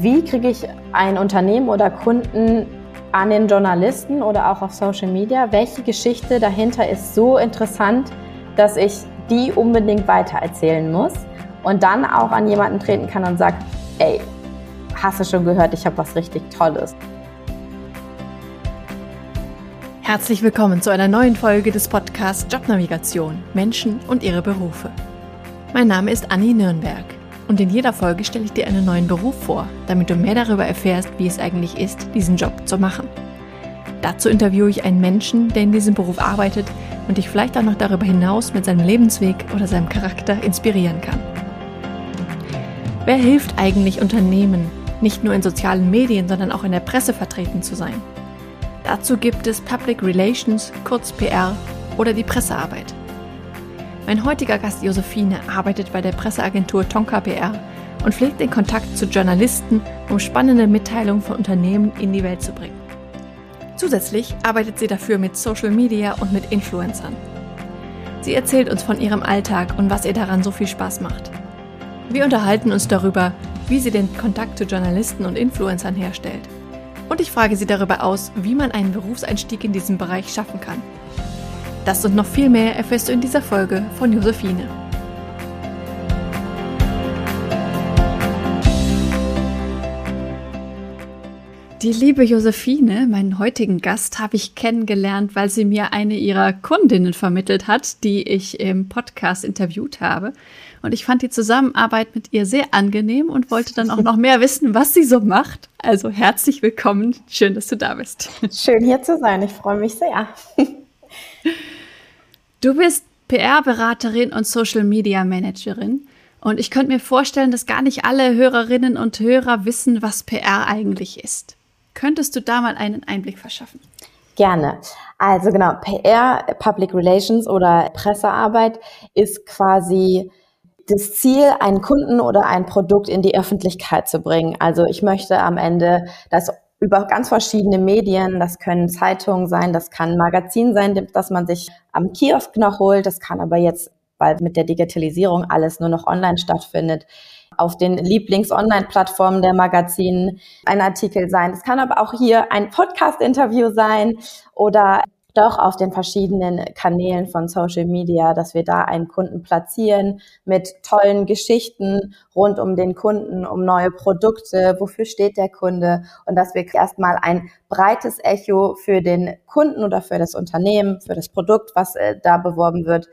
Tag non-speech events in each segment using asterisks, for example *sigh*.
wie kriege ich ein Unternehmen oder Kunden an den Journalisten oder auch auf Social Media? Welche Geschichte dahinter ist so interessant, dass ich die unbedingt weitererzählen muss und dann auch an jemanden treten kann und sagt, ey, hast du schon gehört, ich habe was richtig Tolles. Herzlich willkommen zu einer neuen Folge des Podcasts Jobnavigation Menschen und ihre Berufe. Mein Name ist Anni Nürnberg und in jeder Folge stelle ich dir einen neuen Beruf vor, damit du mehr darüber erfährst, wie es eigentlich ist, diesen Job zu machen. Dazu interviewe ich einen Menschen, der in diesem Beruf arbeitet und dich vielleicht auch noch darüber hinaus mit seinem Lebensweg oder seinem Charakter inspirieren kann. Wer hilft eigentlich Unternehmen, nicht nur in sozialen Medien, sondern auch in der Presse vertreten zu sein? Dazu gibt es Public Relations, kurz PR oder die Pressearbeit. Mein heutiger Gast Josephine arbeitet bei der Presseagentur Tonka PR und pflegt den Kontakt zu Journalisten, um spannende Mitteilungen von Unternehmen in die Welt zu bringen. Zusätzlich arbeitet sie dafür mit Social Media und mit Influencern. Sie erzählt uns von ihrem Alltag und was ihr daran so viel Spaß macht. Wir unterhalten uns darüber, wie sie den Kontakt zu Journalisten und Influencern herstellt und ich frage Sie darüber aus, wie man einen Berufseinstieg in diesem Bereich schaffen kann. Das und noch viel mehr erfährst du in dieser Folge von Josephine. Die liebe Josephine, meinen heutigen Gast, habe ich kennengelernt, weil sie mir eine ihrer Kundinnen vermittelt hat, die ich im Podcast interviewt habe. Und ich fand die Zusammenarbeit mit ihr sehr angenehm und wollte dann auch noch mehr wissen, was sie so macht. Also herzlich willkommen. Schön, dass du da bist. Schön hier zu sein. Ich freue mich sehr. Du bist PR-Beraterin und Social Media Managerin. Und ich könnte mir vorstellen, dass gar nicht alle Hörerinnen und Hörer wissen, was PR eigentlich ist. Könntest du da mal einen Einblick verschaffen? Gerne. Also genau, PR, Public Relations oder Pressearbeit ist quasi das Ziel, einen Kunden oder ein Produkt in die Öffentlichkeit zu bringen. Also ich möchte am Ende, dass über ganz verschiedene Medien, das können Zeitungen sein, das kann Magazin sein, das man sich am Kiosk noch holt, das kann aber jetzt, weil mit der Digitalisierung alles nur noch online stattfindet, auf den Lieblings-Online-Plattformen der Magazinen ein Artikel sein. Es kann aber auch hier ein Podcast-Interview sein oder doch auf den verschiedenen Kanälen von Social Media, dass wir da einen Kunden platzieren mit tollen Geschichten rund um den Kunden, um neue Produkte, wofür steht der Kunde und dass wir erstmal ein breites Echo für den Kunden oder für das Unternehmen, für das Produkt, was äh, da beworben wird,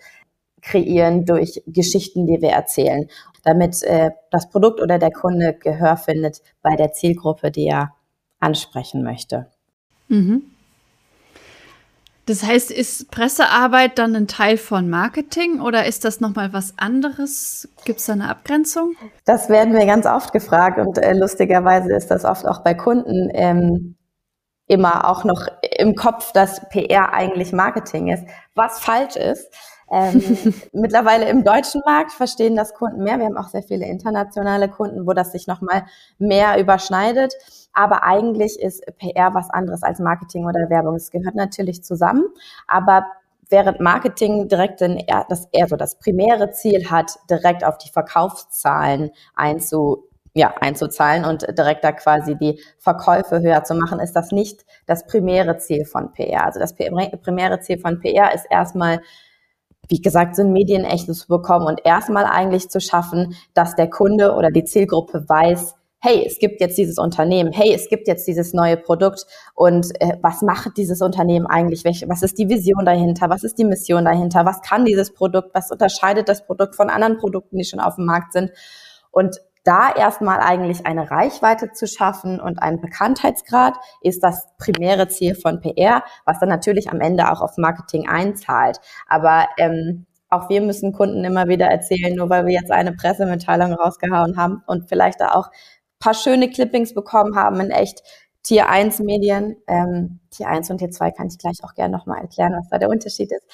kreieren durch Geschichten, die wir erzählen, damit äh, das Produkt oder der Kunde Gehör findet bei der Zielgruppe, die er ansprechen möchte. Mhm. Das heißt, ist Pressearbeit dann ein Teil von Marketing oder ist das nochmal was anderes? Gibt es da eine Abgrenzung? Das werden wir ganz oft gefragt und äh, lustigerweise ist das oft auch bei Kunden ähm, immer auch noch im Kopf, dass PR eigentlich Marketing ist, was falsch ist. Ähm, *laughs* mittlerweile im deutschen Markt verstehen das Kunden mehr. Wir haben auch sehr viele internationale Kunden, wo das sich nochmal mehr überschneidet. Aber eigentlich ist PR was anderes als Marketing oder Werbung. Es gehört natürlich zusammen, aber während Marketing direkt den, das eher so das primäre Ziel hat, direkt auf die Verkaufszahlen einzu, ja, einzuzahlen und direkt da quasi die Verkäufe höher zu machen, ist das nicht das primäre Ziel von PR. Also das primäre Ziel von PR ist erstmal wie gesagt, so ein Medienecho zu bekommen und erstmal eigentlich zu schaffen, dass der Kunde oder die Zielgruppe weiß, hey, es gibt jetzt dieses Unternehmen, hey, es gibt jetzt dieses neue Produkt und äh, was macht dieses Unternehmen eigentlich? Welche, was ist die Vision dahinter? Was ist die Mission dahinter? Was kann dieses Produkt? Was unterscheidet das Produkt von anderen Produkten, die schon auf dem Markt sind? Und da erstmal eigentlich eine Reichweite zu schaffen und einen Bekanntheitsgrad ist das primäre Ziel von PR, was dann natürlich am Ende auch auf Marketing einzahlt. Aber ähm, auch wir müssen Kunden immer wieder erzählen, nur weil wir jetzt eine Pressemitteilung rausgehauen haben und vielleicht da auch paar schöne Clippings bekommen haben in echt Tier 1 Medien. Ähm, Tier 1 und Tier 2 kann ich gleich auch gerne nochmal erklären, was da der Unterschied ist.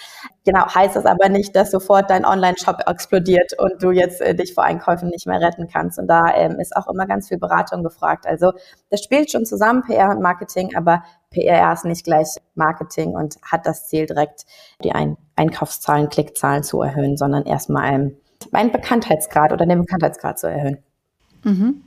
Genau, heißt das aber nicht, dass sofort dein Online-Shop explodiert und du jetzt äh, dich vor Einkäufen nicht mehr retten kannst. Und da ähm, ist auch immer ganz viel Beratung gefragt. Also das spielt schon zusammen, PR und Marketing, aber PR ist nicht gleich Marketing und hat das Ziel direkt, die Ein Einkaufszahlen, Klickzahlen zu erhöhen, sondern erstmal einen, einen Bekanntheitsgrad oder den Bekanntheitsgrad zu erhöhen. Mhm.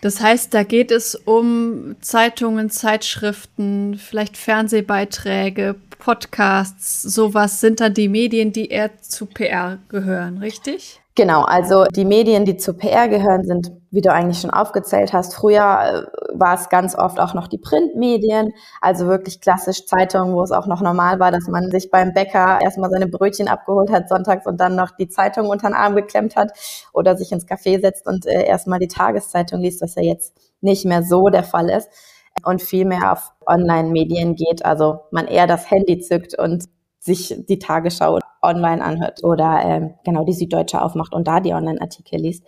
Das heißt, da geht es um Zeitungen, Zeitschriften, vielleicht Fernsehbeiträge, Podcasts, sowas sind dann die Medien, die eher zu PR gehören, richtig? Genau, also die Medien, die zu PR gehören, sind, wie du eigentlich schon aufgezählt hast. Früher äh, war es ganz oft auch noch die Printmedien, also wirklich klassisch Zeitungen, wo es auch noch normal war, dass man sich beim Bäcker erstmal seine Brötchen abgeholt hat sonntags und dann noch die Zeitung unter den Arm geklemmt hat oder sich ins Café setzt und äh, erstmal die Tageszeitung liest, was ja jetzt nicht mehr so der Fall ist und viel mehr auf Online-Medien geht, also man eher das Handy zückt und sich die Tagesschau online anhört oder ähm, genau die Süddeutsche aufmacht und da die Online-Artikel liest.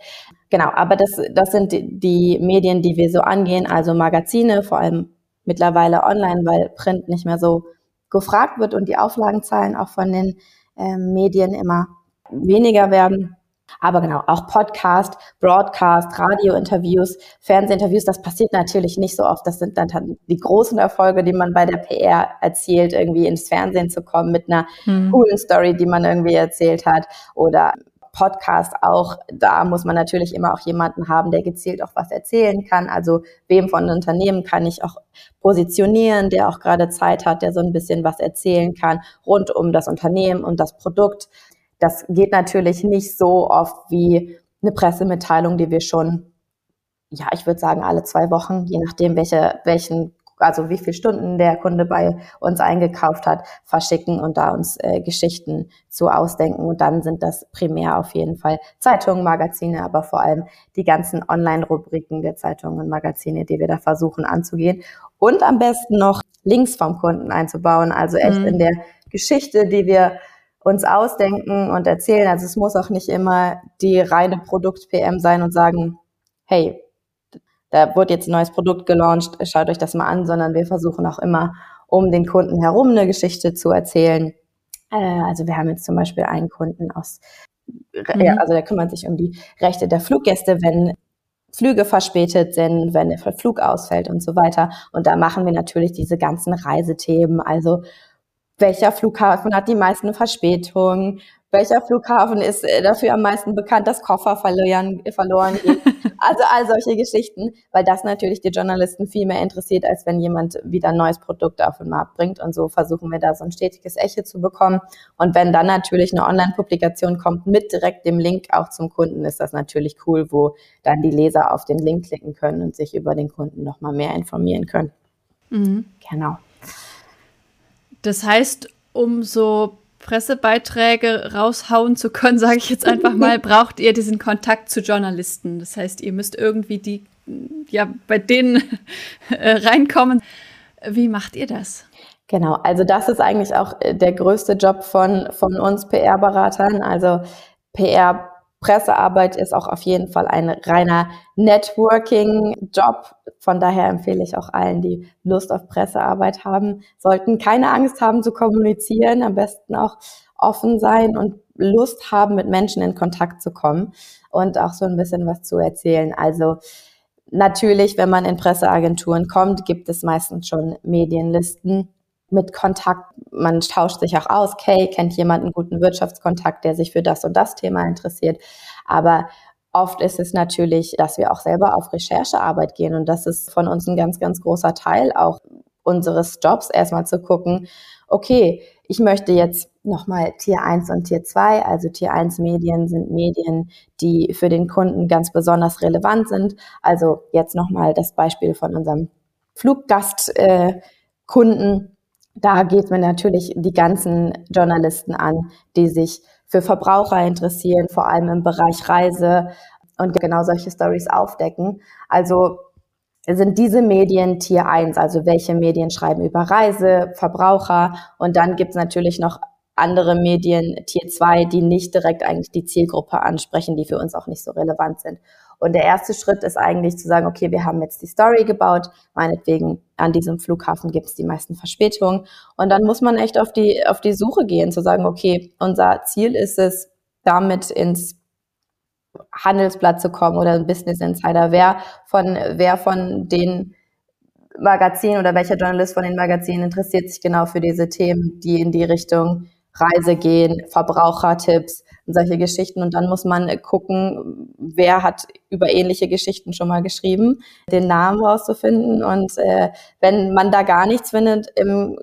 Genau, aber das, das sind die, die Medien, die wir so angehen, also Magazine, vor allem mittlerweile online, weil Print nicht mehr so gefragt wird und die Auflagenzahlen auch von den ähm, Medien immer weniger werden. Aber genau, auch Podcast, Broadcast, Radiointerviews, Fernsehinterviews, das passiert natürlich nicht so oft. Das sind dann die großen Erfolge, die man bei der PR erzählt, irgendwie ins Fernsehen zu kommen mit einer hm. coolen Story, die man irgendwie erzählt hat oder Podcast auch, da muss man natürlich immer auch jemanden haben, der gezielt auch was erzählen kann. Also wem von Unternehmen kann ich auch positionieren, der auch gerade Zeit hat, der so ein bisschen was erzählen kann rund um das Unternehmen und das Produkt. Das geht natürlich nicht so oft wie eine Pressemitteilung, die wir schon, ja, ich würde sagen, alle zwei Wochen, je nachdem, welche, welchen, also wie viele Stunden der Kunde bei uns eingekauft hat, verschicken und da uns äh, Geschichten zu ausdenken. Und dann sind das primär auf jeden Fall Zeitungen, Magazine, aber vor allem die ganzen Online-Rubriken der Zeitungen und Magazine, die wir da versuchen anzugehen. Und am besten noch Links vom Kunden einzubauen, also echt mhm. in der Geschichte, die wir uns ausdenken und erzählen. Also es muss auch nicht immer die reine Produkt-PM sein und sagen, hey, da wird jetzt ein neues Produkt gelauncht, schaut euch das mal an, sondern wir versuchen auch immer, um den Kunden herum eine Geschichte zu erzählen. Äh, also wir haben jetzt zum Beispiel einen Kunden aus, mhm. also der kümmert sich um die Rechte der Fluggäste, wenn Flüge verspätet sind, wenn der Flug ausfällt und so weiter. Und da machen wir natürlich diese ganzen Reisethemen, also welcher Flughafen hat die meisten Verspätungen, welcher Flughafen ist äh, dafür am meisten bekannt, dass Koffer verloren, verloren gehen. *laughs* Also all solche Geschichten, weil das natürlich die Journalisten viel mehr interessiert, als wenn jemand wieder ein neues Produkt auf den Markt bringt. Und so versuchen wir da so ein stetiges Echo zu bekommen. Und wenn dann natürlich eine Online-Publikation kommt mit direkt dem Link auch zum Kunden, ist das natürlich cool, wo dann die Leser auf den Link klicken können und sich über den Kunden nochmal mehr informieren können. Mhm. Genau. Das heißt, um so Pressebeiträge raushauen zu können, *laughs* sage ich jetzt einfach mal, *laughs* braucht ihr diesen Kontakt zu Journalisten. Das heißt, ihr müsst irgendwie die, ja, bei denen *laughs* äh, reinkommen. Wie macht ihr das? Genau, also das ist eigentlich auch äh, der größte Job von, von uns PR-Beratern. Also PR Pressearbeit ist auch auf jeden Fall ein reiner Networking-Job. Von daher empfehle ich auch allen, die Lust auf Pressearbeit haben, sollten keine Angst haben zu kommunizieren, am besten auch offen sein und Lust haben, mit Menschen in Kontakt zu kommen und auch so ein bisschen was zu erzählen. Also natürlich, wenn man in Presseagenturen kommt, gibt es meistens schon Medienlisten mit Kontakt, man tauscht sich auch aus, Kay kennt jemanden einen guten Wirtschaftskontakt, der sich für das und das Thema interessiert. Aber oft ist es natürlich, dass wir auch selber auf Recherchearbeit gehen und das ist von uns ein ganz, ganz großer Teil auch unseres Jobs, erstmal zu gucken, okay, ich möchte jetzt nochmal Tier 1 und Tier 2, also Tier 1 Medien sind Medien, die für den Kunden ganz besonders relevant sind. Also jetzt nochmal das Beispiel von unserem Fluggastkunden. Äh, da geht man natürlich die ganzen Journalisten an, die sich für Verbraucher interessieren, vor allem im Bereich Reise und genau solche Stories aufdecken. Also sind diese Medien Tier 1, also welche Medien schreiben über Reise, Verbraucher und dann gibt es natürlich noch andere Medien Tier 2, die nicht direkt eigentlich die Zielgruppe ansprechen, die für uns auch nicht so relevant sind. Und der erste Schritt ist eigentlich zu sagen, okay, wir haben jetzt die Story gebaut, meinetwegen an diesem Flughafen gibt es die meisten Verspätungen. Und dann muss man echt auf die, auf die Suche gehen, zu sagen, okay, unser Ziel ist es, damit ins Handelsblatt zu kommen oder ein Business Insider. Wer von, wer von den Magazinen oder welcher Journalist von den Magazinen interessiert sich genau für diese Themen, die in die Richtung Reise gehen, Verbrauchertipps und solche Geschichten. Und dann muss man gucken, wer hat über ähnliche Geschichten schon mal geschrieben, den Namen rauszufinden. Und äh, wenn man da gar nichts findet, im,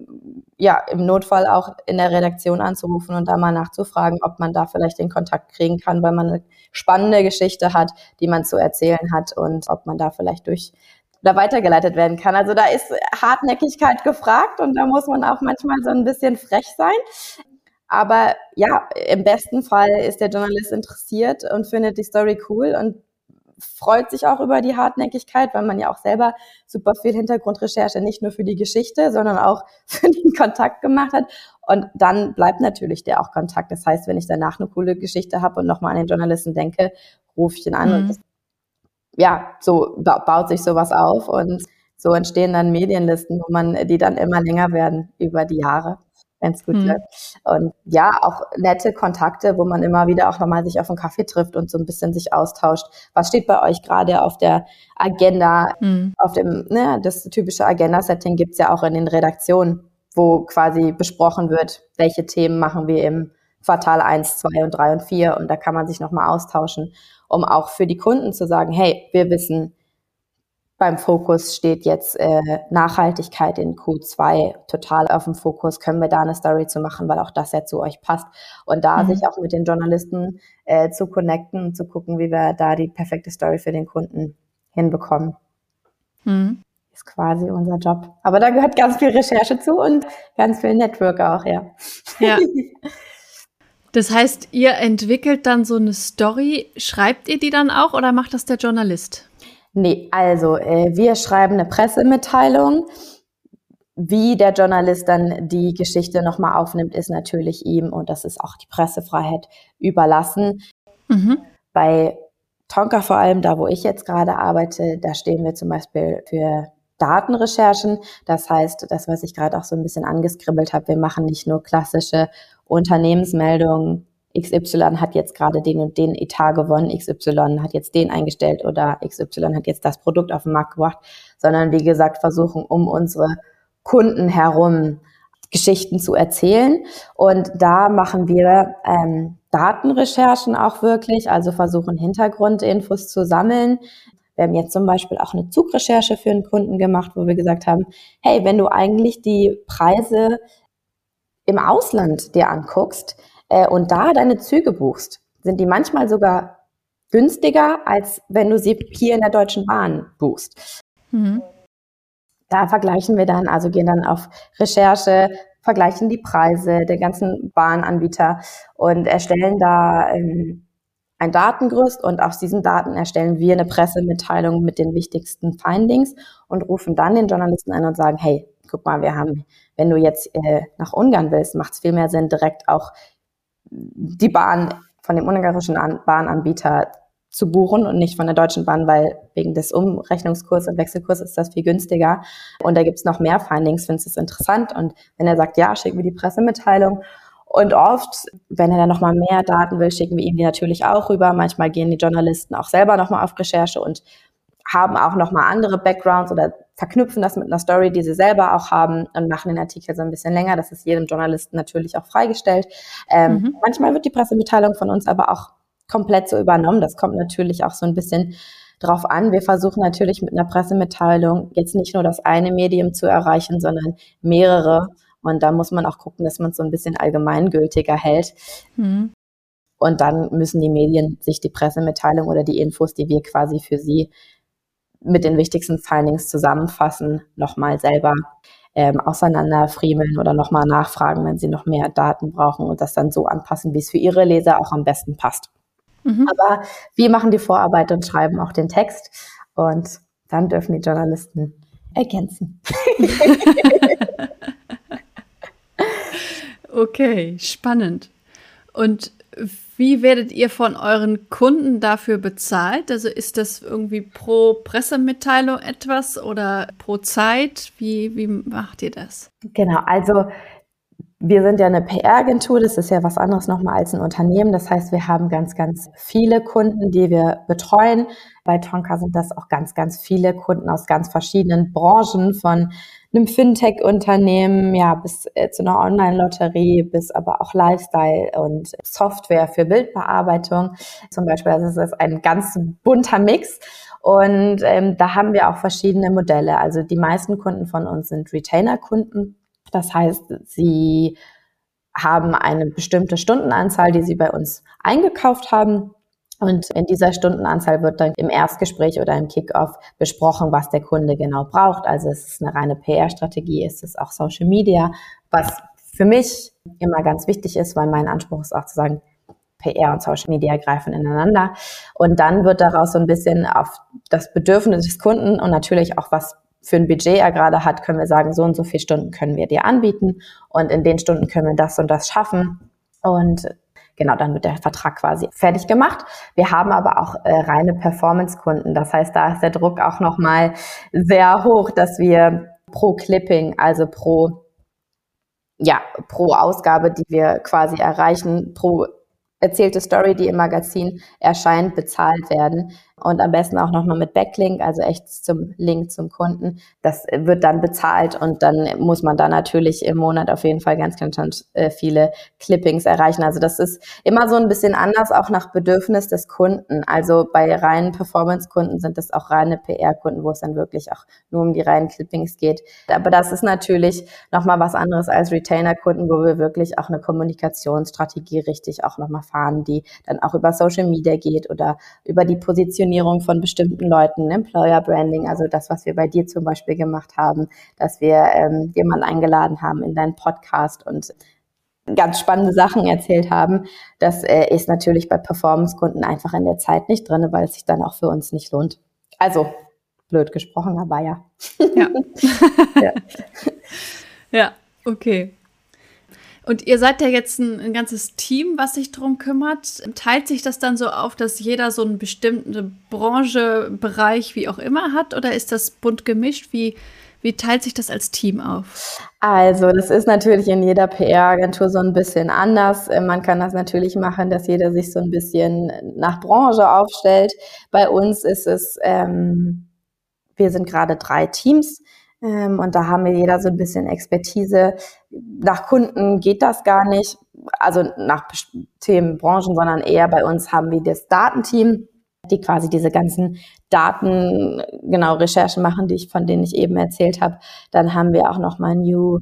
ja, im Notfall auch in der Redaktion anzurufen und da mal nachzufragen, ob man da vielleicht den Kontakt kriegen kann, weil man eine spannende Geschichte hat, die man zu erzählen hat und ob man da vielleicht durch da weitergeleitet werden kann. Also da ist Hartnäckigkeit gefragt und da muss man auch manchmal so ein bisschen frech sein. Aber ja, im besten Fall ist der Journalist interessiert und findet die Story cool und freut sich auch über die Hartnäckigkeit, weil man ja auch selber super viel Hintergrundrecherche nicht nur für die Geschichte, sondern auch *laughs* für den Kontakt gemacht hat. Und dann bleibt natürlich der auch Kontakt. Das heißt, wenn ich danach eine coole Geschichte habe und nochmal an den Journalisten denke, rufe ich ihn an. Mhm. Und das, ja, so baut sich sowas auf und so entstehen dann Medienlisten, wo man, die dann immer länger werden über die Jahre wenn es gut mhm. läuft. Und ja, auch nette Kontakte, wo man immer wieder auch nochmal sich auf einen Kaffee trifft und so ein bisschen sich austauscht. Was steht bei euch gerade auf der Agenda? Mhm. Auf dem, ne, das typische Agenda-Setting gibt's ja auch in den Redaktionen, wo quasi besprochen wird, welche Themen machen wir im Quartal 1, 2 und 3 und 4 und da kann man sich nochmal austauschen, um auch für die Kunden zu sagen, hey, wir wissen, beim Fokus steht jetzt äh, Nachhaltigkeit in Q2 total auf dem Fokus. Können wir da eine Story zu machen, weil auch das ja zu euch passt. Und da mhm. sich auch mit den Journalisten äh, zu connecten und zu gucken, wie wir da die perfekte Story für den Kunden hinbekommen. Mhm. Ist quasi unser Job. Aber da gehört ganz viel Recherche zu und ganz viel Network auch, ja. Ja. *laughs* Das heißt, ihr entwickelt dann so eine Story. Schreibt ihr die dann auch oder macht das der Journalist? Nee, also äh, wir schreiben eine Pressemitteilung. Wie der Journalist dann die Geschichte nochmal aufnimmt, ist natürlich ihm, und das ist auch die Pressefreiheit, überlassen. Mhm. Bei Tonka vor allem, da wo ich jetzt gerade arbeite, da stehen wir zum Beispiel für Datenrecherchen. Das heißt, das, was ich gerade auch so ein bisschen angeskribbelt habe, wir machen nicht nur klassische Unternehmensmeldungen, XY hat jetzt gerade den und den Etat gewonnen, XY hat jetzt den eingestellt oder XY hat jetzt das Produkt auf den Markt gebracht, sondern wie gesagt versuchen, um unsere Kunden herum Geschichten zu erzählen. Und da machen wir ähm, Datenrecherchen auch wirklich, also versuchen Hintergrundinfos zu sammeln. Wir haben jetzt zum Beispiel auch eine Zugrecherche für einen Kunden gemacht, wo wir gesagt haben, hey, wenn du eigentlich die Preise im Ausland dir anguckst, äh, und da deine Züge buchst, sind die manchmal sogar günstiger, als wenn du sie hier in der Deutschen Bahn buchst. Mhm. Da vergleichen wir dann, also gehen dann auf Recherche, vergleichen die Preise der ganzen Bahnanbieter und erstellen da ähm, ein Datengerüst und aus diesen Daten erstellen wir eine Pressemitteilung mit den wichtigsten Findings und rufen dann den Journalisten ein und sagen, hey, guck mal, wir haben, wenn du jetzt äh, nach Ungarn willst, macht es viel mehr Sinn, direkt auch die Bahn von dem ungarischen Bahnanbieter zu buchen und nicht von der Deutschen Bahn, weil wegen des Umrechnungskurs und Wechselkurs ist das viel günstiger. Und da gibt's noch mehr Findings, findest du es interessant. Und wenn er sagt, ja, schick mir die Pressemitteilung. Und oft, wenn er dann nochmal mehr Daten will, schicken wir ihm die natürlich auch rüber. Manchmal gehen die Journalisten auch selber nochmal auf Recherche und haben auch nochmal andere Backgrounds oder verknüpfen das mit einer Story, die sie selber auch haben und machen den Artikel so ein bisschen länger. Das ist jedem Journalisten natürlich auch freigestellt. Ähm, mhm. Manchmal wird die Pressemitteilung von uns aber auch komplett so übernommen. Das kommt natürlich auch so ein bisschen drauf an. Wir versuchen natürlich mit einer Pressemitteilung jetzt nicht nur das eine Medium zu erreichen, sondern mehrere. Und da muss man auch gucken, dass man es so ein bisschen allgemeingültiger hält. Mhm. Und dann müssen die Medien sich die Pressemitteilung oder die Infos, die wir quasi für sie mit den wichtigsten Findings zusammenfassen, nochmal selber ähm, auseinanderfriemeln oder nochmal nachfragen, wenn sie noch mehr Daten brauchen und das dann so anpassen, wie es für ihre Leser auch am besten passt. Mhm. Aber wir machen die Vorarbeit und schreiben auch den Text und dann dürfen die Journalisten ergänzen. *laughs* okay, spannend. Und wie werdet ihr von euren Kunden dafür bezahlt? Also ist das irgendwie pro Pressemitteilung etwas oder pro Zeit? Wie, wie macht ihr das? Genau, also wir sind ja eine PR-Agentur, das ist ja was anderes nochmal als ein Unternehmen. Das heißt, wir haben ganz, ganz viele Kunden, die wir betreuen. Bei Tonka sind das auch ganz, ganz viele Kunden aus ganz verschiedenen Branchen, von einem Fintech-Unternehmen, ja, bis äh, zu einer Online-Lotterie, bis aber auch Lifestyle und Software für Bildbearbeitung zum Beispiel. Es ist ein ganz bunter Mix. Und ähm, da haben wir auch verschiedene Modelle. Also die meisten Kunden von uns sind Retainer-Kunden. Das heißt, sie haben eine bestimmte Stundenanzahl, die sie bei uns eingekauft haben. Und in dieser Stundenanzahl wird dann im Erstgespräch oder im Kickoff besprochen, was der Kunde genau braucht. Also es ist eine reine PR-Strategie, es ist auch Social Media, was für mich immer ganz wichtig ist, weil mein Anspruch ist auch zu sagen, PR und Social Media greifen ineinander. Und dann wird daraus so ein bisschen auf das Bedürfnis des Kunden und natürlich auch was für ein Budget er gerade hat, können wir sagen, so und so viele Stunden können wir dir anbieten und in den Stunden können wir das und das schaffen. Und genau, dann wird der Vertrag quasi fertig gemacht. Wir haben aber auch äh, reine Performance-Kunden. Das heißt, da ist der Druck auch nochmal sehr hoch, dass wir pro Clipping, also pro ja, pro Ausgabe, die wir quasi erreichen, pro erzählte Story, die im Magazin erscheint, bezahlt werden. Und am besten auch nochmal mit Backlink, also echt zum Link zum Kunden. Das wird dann bezahlt und dann muss man da natürlich im Monat auf jeden Fall ganz, ganz, äh, viele Clippings erreichen. Also das ist immer so ein bisschen anders, auch nach Bedürfnis des Kunden. Also bei reinen Performance-Kunden sind das auch reine PR-Kunden, wo es dann wirklich auch nur um die reinen Clippings geht. Aber das ist natürlich nochmal was anderes als Retainer-Kunden, wo wir wirklich auch eine Kommunikationsstrategie richtig auch nochmal fahren, die dann auch über Social Media geht oder über die Positionierung von bestimmten Leuten, Employer Branding, also das, was wir bei dir zum Beispiel gemacht haben, dass wir ähm, jemanden eingeladen haben in deinen Podcast und ganz spannende Sachen erzählt haben. Das äh, ist natürlich bei Performance-Kunden einfach in der Zeit nicht drin, weil es sich dann auch für uns nicht lohnt. Also, blöd gesprochen, aber ja. Ja. *laughs* ja. *laughs* ja, okay. Und ihr seid ja jetzt ein, ein, ganzes Team, was sich drum kümmert. Teilt sich das dann so auf, dass jeder so einen bestimmten Branchebereich wie auch immer hat? Oder ist das bunt gemischt? Wie, wie teilt sich das als Team auf? Also, das ist natürlich in jeder PR-Agentur so ein bisschen anders. Man kann das natürlich machen, dass jeder sich so ein bisschen nach Branche aufstellt. Bei uns ist es, ähm, wir sind gerade drei Teams. Ähm, und da haben wir jeder so ein bisschen Expertise. Nach Kunden geht das gar nicht, also nach Themen, Branchen, sondern eher bei uns haben wir das Datenteam, die quasi diese ganzen Daten, genau Recherchen machen, die ich, von denen ich eben erzählt habe. Dann haben wir auch noch mal New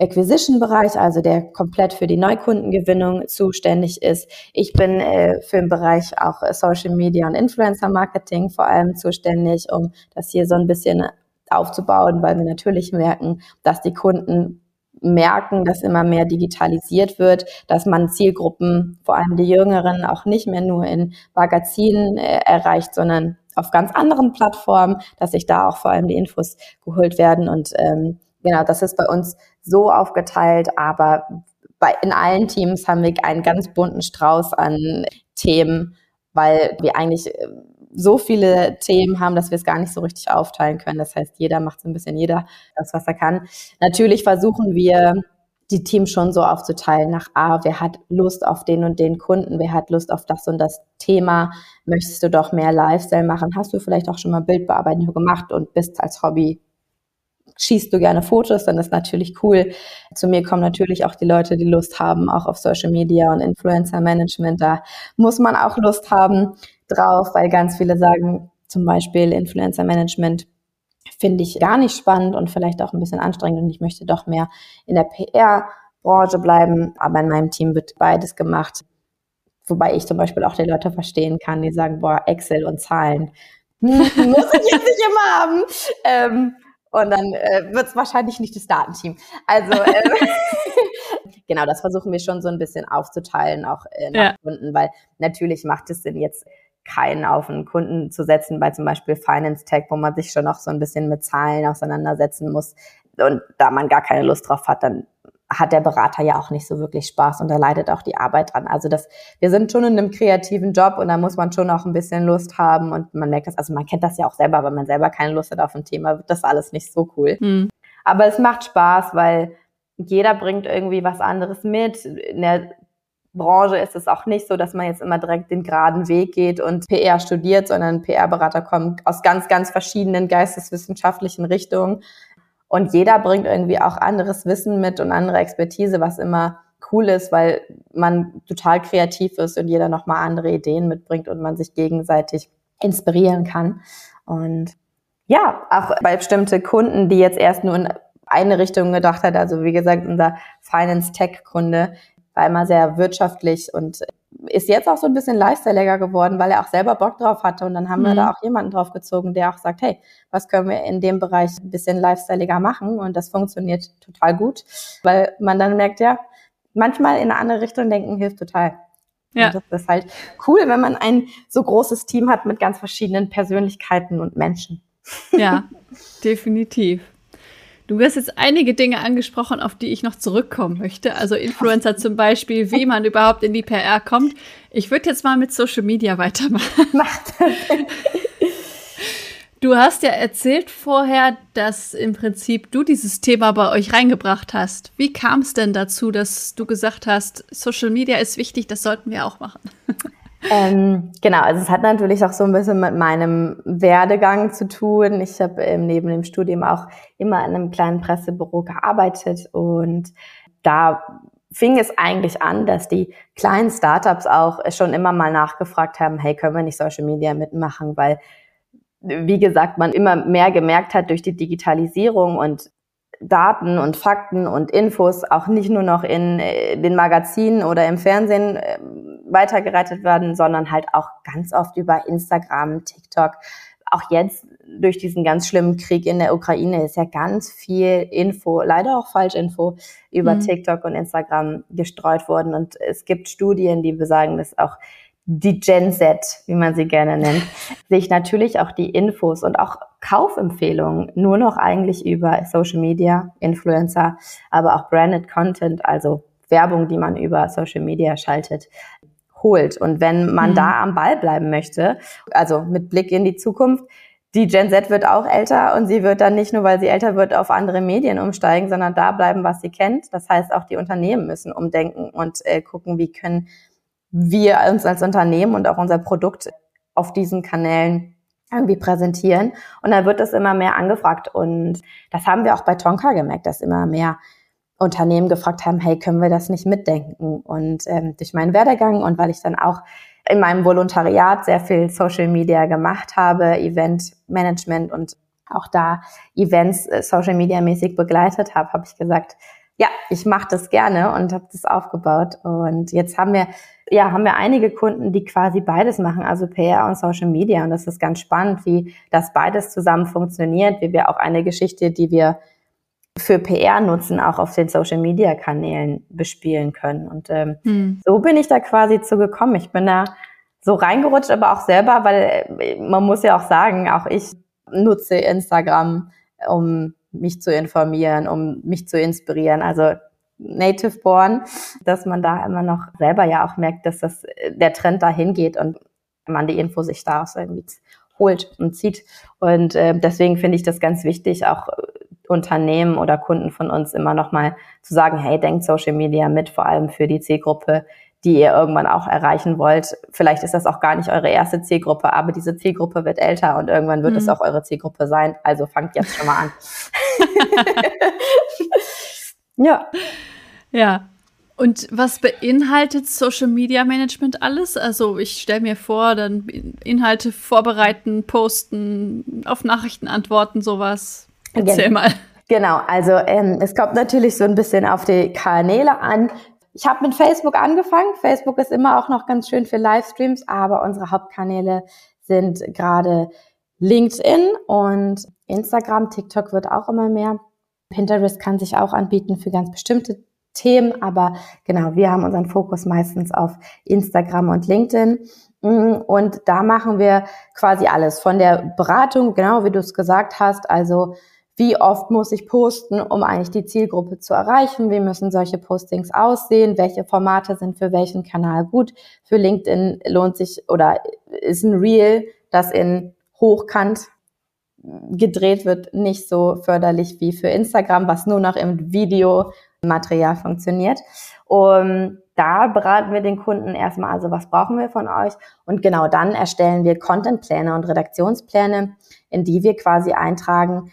Acquisition-Bereich, also der komplett für die Neukundengewinnung zuständig ist. Ich bin äh, für den Bereich auch Social Media und Influencer Marketing vor allem zuständig, um das hier so ein bisschen aufzubauen, weil wir natürlich merken, dass die Kunden merken, dass immer mehr digitalisiert wird, dass man Zielgruppen, vor allem die Jüngeren, auch nicht mehr nur in Magazinen äh, erreicht, sondern auf ganz anderen Plattformen, dass sich da auch vor allem die Infos geholt werden. Und ähm, genau, das ist bei uns so aufgeteilt, aber bei, in allen Teams haben wir einen ganz bunten Strauß an Themen, weil wir eigentlich äh, so viele Themen haben, dass wir es gar nicht so richtig aufteilen können. Das heißt, jeder macht so ein bisschen jeder das, was er kann. Natürlich versuchen wir, die Teams schon so aufzuteilen nach A, wer hat Lust auf den und den Kunden, wer hat Lust auf das und das Thema, möchtest du doch mehr Lifestyle machen, hast du vielleicht auch schon mal Bildbearbeitung gemacht und bist als Hobby schießt du gerne Fotos, dann ist natürlich cool. Zu mir kommen natürlich auch die Leute, die Lust haben, auch auf Social Media und Influencer Management. Da muss man auch Lust haben drauf, weil ganz viele sagen, zum Beispiel Influencer Management finde ich gar nicht spannend und vielleicht auch ein bisschen anstrengend und ich möchte doch mehr in der PR-Branche bleiben. Aber in meinem Team wird beides gemacht. Wobei ich zum Beispiel auch die Leute verstehen kann, die sagen, boah, Excel und Zahlen muss ich jetzt nicht immer haben. Ähm, und dann äh, wird es wahrscheinlich nicht das Datenteam. Also *laughs* ähm, *laughs* genau, das versuchen wir schon so ein bisschen aufzuteilen, auch äh, nach ja. Kunden, weil natürlich macht es Sinn, jetzt keinen auf einen Kunden zu setzen, bei zum Beispiel Finance Tech, wo man sich schon noch so ein bisschen mit Zahlen auseinandersetzen muss. Und da man gar keine Lust drauf hat, dann hat der Berater ja auch nicht so wirklich Spaß und da leidet auch die Arbeit dran. Also das, wir sind schon in einem kreativen Job und da muss man schon auch ein bisschen Lust haben und man merkt das, also man kennt das ja auch selber, wenn man selber keine Lust hat auf ein Thema, wird das alles nicht so cool. Mhm. Aber es macht Spaß, weil jeder bringt irgendwie was anderes mit. In der Branche ist es auch nicht so, dass man jetzt immer direkt den geraden Weg geht und PR studiert, sondern PR-Berater kommen aus ganz, ganz verschiedenen geisteswissenschaftlichen Richtungen. Und jeder bringt irgendwie auch anderes Wissen mit und andere Expertise, was immer cool ist, weil man total kreativ ist und jeder nochmal andere Ideen mitbringt und man sich gegenseitig inspirieren kann. Und ja, auch bei bestimmte Kunden, die jetzt erst nur in eine Richtung gedacht hat, also wie gesagt, unser Finance-Tech-Kunde war immer sehr wirtschaftlich und ist jetzt auch so ein bisschen lifestyleiger geworden, weil er auch selber Bock drauf hatte. Und dann haben mhm. wir da auch jemanden drauf gezogen, der auch sagt, hey, was können wir in dem Bereich ein bisschen lifestyleiger machen? Und das funktioniert total gut, weil man dann merkt, ja, manchmal in eine andere Richtung denken hilft total. Ja. Und das ist halt cool, wenn man ein so großes Team hat mit ganz verschiedenen Persönlichkeiten und Menschen. Ja, *laughs* definitiv. Du hast jetzt einige Dinge angesprochen, auf die ich noch zurückkommen möchte. Also Influencer zum Beispiel, wie man überhaupt in die PR kommt. Ich würde jetzt mal mit Social Media weitermachen. Macht Du hast ja erzählt vorher, dass im Prinzip du dieses Thema bei euch reingebracht hast. Wie kam es denn dazu, dass du gesagt hast, Social Media ist wichtig, das sollten wir auch machen? Ähm, genau, also es hat natürlich auch so ein bisschen mit meinem Werdegang zu tun. Ich habe ähm, neben dem Studium auch immer in einem kleinen Pressebüro gearbeitet und da fing es eigentlich an, dass die kleinen Startups auch schon immer mal nachgefragt haben, hey, können wir nicht Social Media mitmachen, weil wie gesagt, man immer mehr gemerkt hat durch die Digitalisierung und Daten und Fakten und Infos auch nicht nur noch in äh, den Magazinen oder im Fernsehen weitergereitet werden, sondern halt auch ganz oft über Instagram, TikTok. Auch jetzt durch diesen ganz schlimmen Krieg in der Ukraine ist ja ganz viel Info, leider auch Falschinfo über mhm. TikTok und Instagram gestreut worden. Und es gibt Studien, die besagen, dass auch die Gen Z, wie man sie gerne nennt, *laughs* sich natürlich auch die Infos und auch Kaufempfehlungen nur noch eigentlich über Social Media, Influencer, aber auch Branded Content, also Werbung, die man über Social Media schaltet, holt. Und wenn man mhm. da am Ball bleiben möchte, also mit Blick in die Zukunft, die Gen Z wird auch älter und sie wird dann nicht nur, weil sie älter wird, auf andere Medien umsteigen, sondern da bleiben, was sie kennt. Das heißt, auch die Unternehmen müssen umdenken und äh, gucken, wie können wir uns als Unternehmen und auch unser Produkt auf diesen Kanälen irgendwie präsentieren. Und dann wird das immer mehr angefragt. Und das haben wir auch bei Tonka gemerkt, dass immer mehr Unternehmen gefragt haben, hey, können wir das nicht mitdenken? Und ähm, durch meinen Werdegang und weil ich dann auch in meinem Volontariat sehr viel Social Media gemacht habe, Event Management und auch da Events äh, Social Media mäßig begleitet habe, habe ich gesagt, ja, ich mache das gerne und habe das aufgebaut. Und jetzt haben wir ja, haben wir einige Kunden, die quasi beides machen, also PR und Social Media. Und das ist ganz spannend, wie das beides zusammen funktioniert, wie wir auch eine Geschichte, die wir für PR nutzen, auch auf den Social Media Kanälen bespielen können. Und ähm, hm. so bin ich da quasi zu gekommen. Ich bin da so reingerutscht, aber auch selber, weil äh, man muss ja auch sagen, auch ich nutze Instagram, um mich zu informieren, um mich zu inspirieren. Also native born, dass man da immer noch selber ja auch merkt, dass das äh, der Trend dahin geht und man die Info sich da auch irgendwie holt und zieht. Und äh, deswegen finde ich das ganz wichtig, auch Unternehmen oder Kunden von uns immer noch mal zu sagen, hey, denkt Social Media mit, vor allem für die Zielgruppe, die ihr irgendwann auch erreichen wollt. Vielleicht ist das auch gar nicht eure erste Zielgruppe, aber diese Zielgruppe wird älter und irgendwann wird mhm. es auch eure Zielgruppe sein. Also fangt jetzt schon mal an. *laughs* ja. Ja. Und was beinhaltet Social Media Management alles? Also ich stelle mir vor, dann Inhalte vorbereiten, posten, auf Nachrichten antworten, sowas. Erzähl genau. mal. Genau, also ähm, es kommt natürlich so ein bisschen auf die Kanäle an. Ich habe mit Facebook angefangen. Facebook ist immer auch noch ganz schön für Livestreams, aber unsere Hauptkanäle sind gerade LinkedIn und Instagram. TikTok wird auch immer mehr. Pinterest kann sich auch anbieten für ganz bestimmte Themen, aber genau, wir haben unseren Fokus meistens auf Instagram und LinkedIn. Mm, und da machen wir quasi alles von der Beratung, genau wie du es gesagt hast, also wie oft muss ich posten, um eigentlich die Zielgruppe zu erreichen? Wie müssen solche Postings aussehen? Welche Formate sind für welchen Kanal gut? Für LinkedIn lohnt sich oder ist ein Reel, das in hochkant gedreht wird, nicht so förderlich wie für Instagram, was nur noch im Video Material funktioniert. Und da beraten wir den Kunden erstmal, also was brauchen wir von euch? Und genau dann erstellen wir Contentpläne und Redaktionspläne, in die wir quasi eintragen,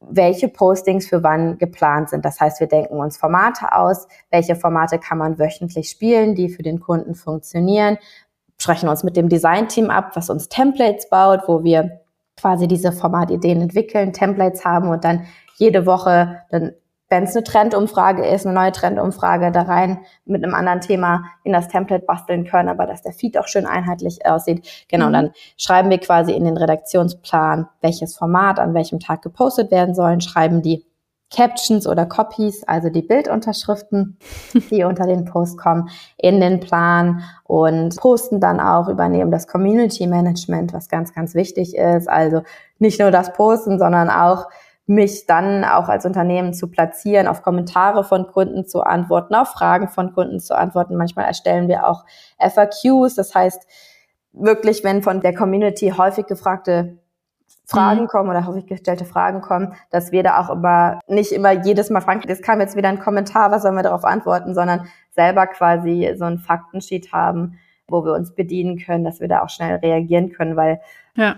welche Postings für wann geplant sind. Das heißt, wir denken uns Formate aus, welche Formate kann man wöchentlich spielen, die für den Kunden funktionieren, sprechen uns mit dem Designteam ab, was uns Templates baut, wo wir quasi diese Formatideen entwickeln, Templates haben und dann jede Woche dann wenn es eine Trendumfrage ist, eine neue Trendumfrage da rein mit einem anderen Thema in das Template basteln können, aber dass der Feed auch schön einheitlich aussieht. Genau, mhm. dann schreiben wir quasi in den Redaktionsplan, welches Format an welchem Tag gepostet werden sollen, schreiben die Captions oder Copies, also die Bildunterschriften, *laughs* die unter den Post kommen, in den Plan und posten dann auch, übernehmen das Community Management, was ganz, ganz wichtig ist. Also nicht nur das Posten, sondern auch mich dann auch als Unternehmen zu platzieren, auf Kommentare von Kunden zu antworten, auf Fragen von Kunden zu antworten. Manchmal erstellen wir auch FAQs, das heißt wirklich, wenn von der Community häufig gefragte Fragen mhm. kommen oder häufig gestellte Fragen kommen, dass wir da auch immer nicht immer jedes Mal fragen, es kam jetzt wieder ein Kommentar, was sollen wir darauf antworten, sondern selber quasi so ein Faktensheet haben, wo wir uns bedienen können, dass wir da auch schnell reagieren können, weil ja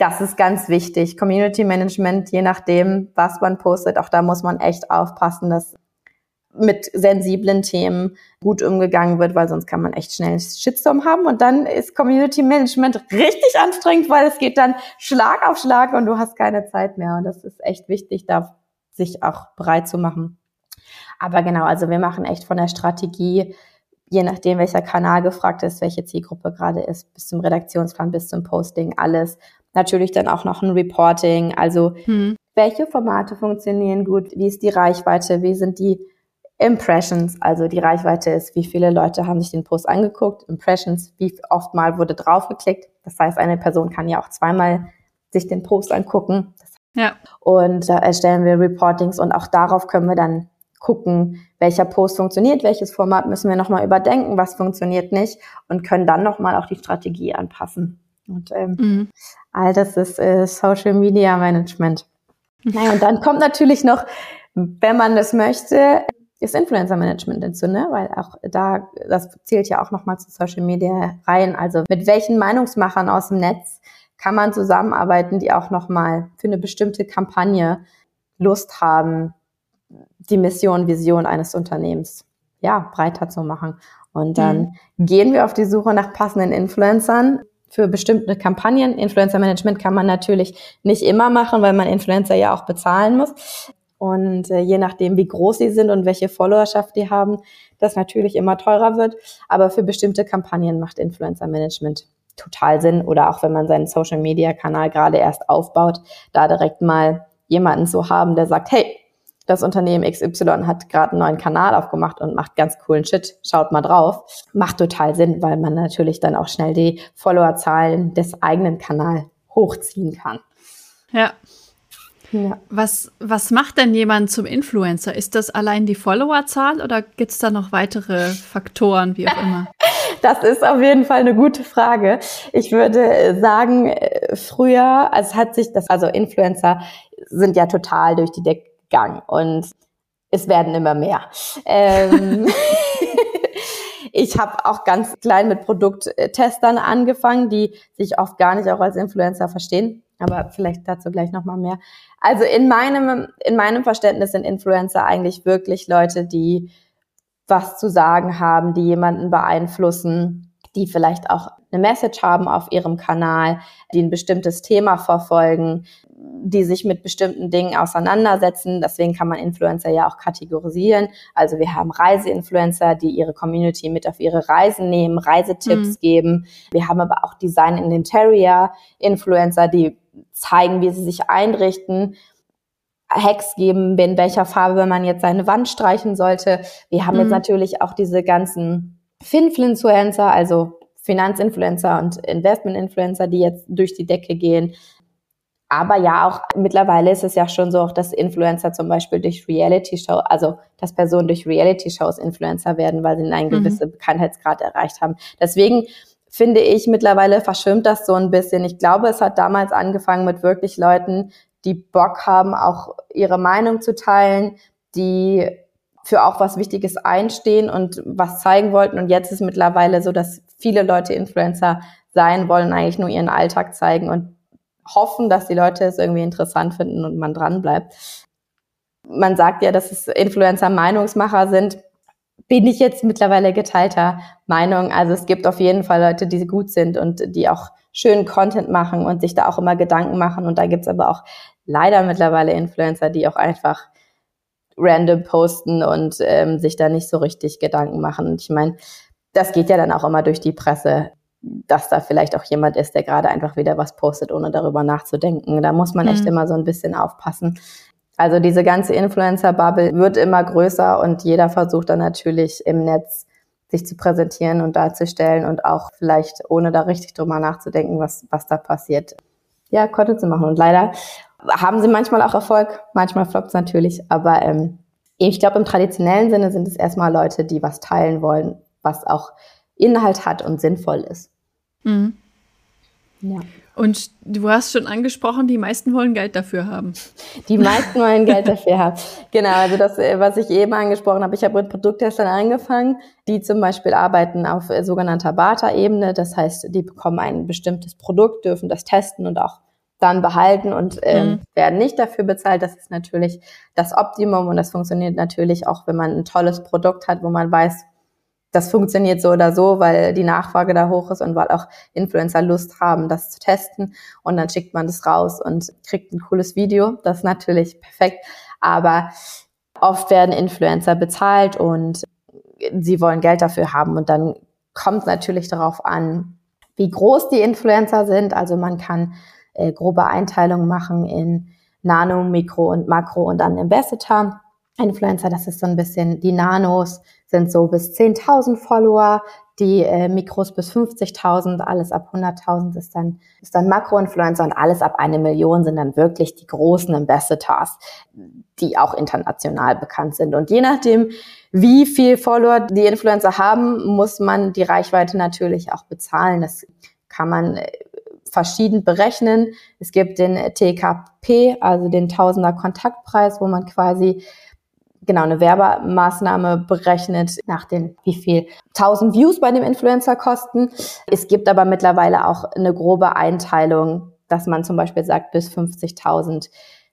das ist ganz wichtig. Community Management, je nachdem, was man postet, auch da muss man echt aufpassen, dass mit sensiblen Themen gut umgegangen wird, weil sonst kann man echt schnell Shitstorm haben und dann ist Community Management richtig anstrengend, weil es geht dann Schlag auf Schlag und du hast keine Zeit mehr und das ist echt wichtig, da sich auch bereit zu machen. Aber genau, also wir machen echt von der Strategie, je nachdem, welcher Kanal gefragt ist, welche Zielgruppe gerade ist, bis zum Redaktionsplan, bis zum Posting, alles natürlich dann auch noch ein Reporting. Also hm. welche Formate funktionieren gut? Wie ist die Reichweite? Wie sind die Impressions? Also die Reichweite ist, wie viele Leute haben sich den Post angeguckt? Impressions, wie oft mal wurde draufgeklickt? Das heißt, eine Person kann ja auch zweimal sich den Post angucken. Ja. Und da erstellen wir Reportings und auch darauf können wir dann gucken, welcher Post funktioniert, welches Format müssen wir nochmal überdenken, was funktioniert nicht und können dann nochmal auch die Strategie anpassen. Und ähm, mhm. all das ist äh, Social Media Management. Naja, und dann kommt natürlich noch, wenn man das möchte, ist Influencer Management dazu, ne? Weil auch da, das zählt ja auch nochmal zu Social Media rein. Also mit welchen Meinungsmachern aus dem Netz kann man zusammenarbeiten, die auch nochmal für eine bestimmte Kampagne Lust haben, die Mission, Vision eines Unternehmens ja breiter zu machen. Und dann mhm. gehen wir auf die Suche nach passenden Influencern, für bestimmte Kampagnen. Influencer Management kann man natürlich nicht immer machen, weil man Influencer ja auch bezahlen muss. Und äh, je nachdem, wie groß sie sind und welche Followerschaft die haben, das natürlich immer teurer wird. Aber für bestimmte Kampagnen macht Influencer Management total Sinn. Oder auch wenn man seinen Social Media Kanal gerade erst aufbaut, da direkt mal jemanden zu haben, der sagt, hey, das Unternehmen XY hat gerade einen neuen Kanal aufgemacht und macht ganz coolen Shit, schaut mal drauf. Macht total Sinn, weil man natürlich dann auch schnell die Followerzahlen des eigenen Kanals hochziehen kann. Ja. ja. Was, was macht denn jemand zum Influencer? Ist das allein die Followerzahl oder gibt es da noch weitere Faktoren, wie auch immer? *laughs* Das ist auf jeden Fall eine gute Frage. Ich würde sagen, früher, also hat sich das, also Influencer sind ja total durch die Decke Gang und es werden immer mehr. Ähm, *laughs* ich habe auch ganz klein mit Produkttestern angefangen, die sich oft gar nicht auch als Influencer verstehen. Aber vielleicht dazu gleich nochmal mehr. Also in meinem, in meinem Verständnis sind Influencer eigentlich wirklich Leute, die was zu sagen haben, die jemanden beeinflussen, die vielleicht auch eine Message haben auf ihrem Kanal, die ein bestimmtes Thema verfolgen, die sich mit bestimmten Dingen auseinandersetzen. Deswegen kann man Influencer ja auch kategorisieren. Also wir haben Reiseinfluencer, die ihre Community mit auf ihre Reisen nehmen, Reisetipps mhm. geben. Wir haben aber auch Design in Interior Influencer, die zeigen, wie sie sich einrichten. Hacks geben, in welcher Farbe man jetzt seine Wand streichen sollte. Wir haben mhm. jetzt natürlich auch diese ganzen Finfluencer, also Finanzinfluencer und Investmentinfluencer, die jetzt durch die Decke gehen. Aber ja, auch mittlerweile ist es ja schon so, dass Influencer zum Beispiel durch Reality-Show, also dass Personen durch Reality-Shows Influencer werden, weil sie einen mhm. gewissen Bekanntheitsgrad erreicht haben. Deswegen finde ich, mittlerweile verschwimmt das so ein bisschen. Ich glaube, es hat damals angefangen mit wirklich Leuten, die Bock haben, auch ihre Meinung zu teilen, die für auch was Wichtiges einstehen und was zeigen wollten. Und jetzt ist mittlerweile so, dass viele Leute Influencer sein wollen, eigentlich nur ihren Alltag zeigen und hoffen, dass die Leute es irgendwie interessant finden und man dran bleibt. Man sagt ja, dass es Influencer Meinungsmacher sind. Bin ich jetzt mittlerweile geteilter Meinung. Also es gibt auf jeden Fall Leute, die gut sind und die auch schönen Content machen und sich da auch immer Gedanken machen. Und da gibt's aber auch leider mittlerweile Influencer, die auch einfach random posten und ähm, sich da nicht so richtig Gedanken machen. Und ich meine, das geht ja dann auch immer durch die Presse, dass da vielleicht auch jemand ist, der gerade einfach wieder was postet, ohne darüber nachzudenken. Da muss man echt mhm. immer so ein bisschen aufpassen. Also diese ganze Influencer-Bubble wird immer größer und jeder versucht dann natürlich im Netz sich zu präsentieren und darzustellen und auch vielleicht ohne da richtig drüber nachzudenken, was, was da passiert, ja, Content zu machen. Und leider haben sie manchmal auch Erfolg, manchmal floppt es natürlich, aber ähm, ich glaube, im traditionellen Sinne sind es erstmal Leute, die was teilen wollen, was auch Inhalt hat und sinnvoll ist. Mhm. Ja. Und du hast schon angesprochen, die meisten wollen Geld dafür haben. Die meisten wollen Geld dafür haben. Genau, also das, äh, was ich eben angesprochen habe, ich habe mit Produkttestern angefangen, die zum Beispiel arbeiten auf äh, sogenannter Bata-Ebene. Das heißt, die bekommen ein bestimmtes Produkt, dürfen das testen und auch dann behalten und ähm, mhm. werden nicht dafür bezahlt. Das ist natürlich das Optimum und das funktioniert natürlich auch, wenn man ein tolles Produkt hat, wo man weiß, das funktioniert so oder so, weil die Nachfrage da hoch ist und weil auch Influencer Lust haben, das zu testen. Und dann schickt man das raus und kriegt ein cooles Video. Das ist natürlich perfekt. Aber oft werden Influencer bezahlt und sie wollen Geld dafür haben. Und dann kommt natürlich darauf an, wie groß die Influencer sind. Also man kann äh, grobe Einteilungen machen in Nano, Mikro und Makro und dann Ambassador. Influencer, das ist so ein bisschen, die Nanos sind so bis 10.000 Follower, die äh, Mikros bis 50.000, alles ab 100.000 ist dann, ist dann Makro-Influencer und alles ab eine Million sind dann wirklich die großen Ambassadors, die auch international bekannt sind. Und je nachdem, wie viel Follower die Influencer haben, muss man die Reichweite natürlich auch bezahlen. Das kann man äh, verschieden berechnen. Es gibt den TKP, also den Tausender Kontaktpreis, wo man quasi genau eine Werbemaßnahme berechnet nach den, wie viel 1000 Views bei dem Influencer kosten. Es gibt aber mittlerweile auch eine grobe Einteilung, dass man zum Beispiel sagt, bis 50.000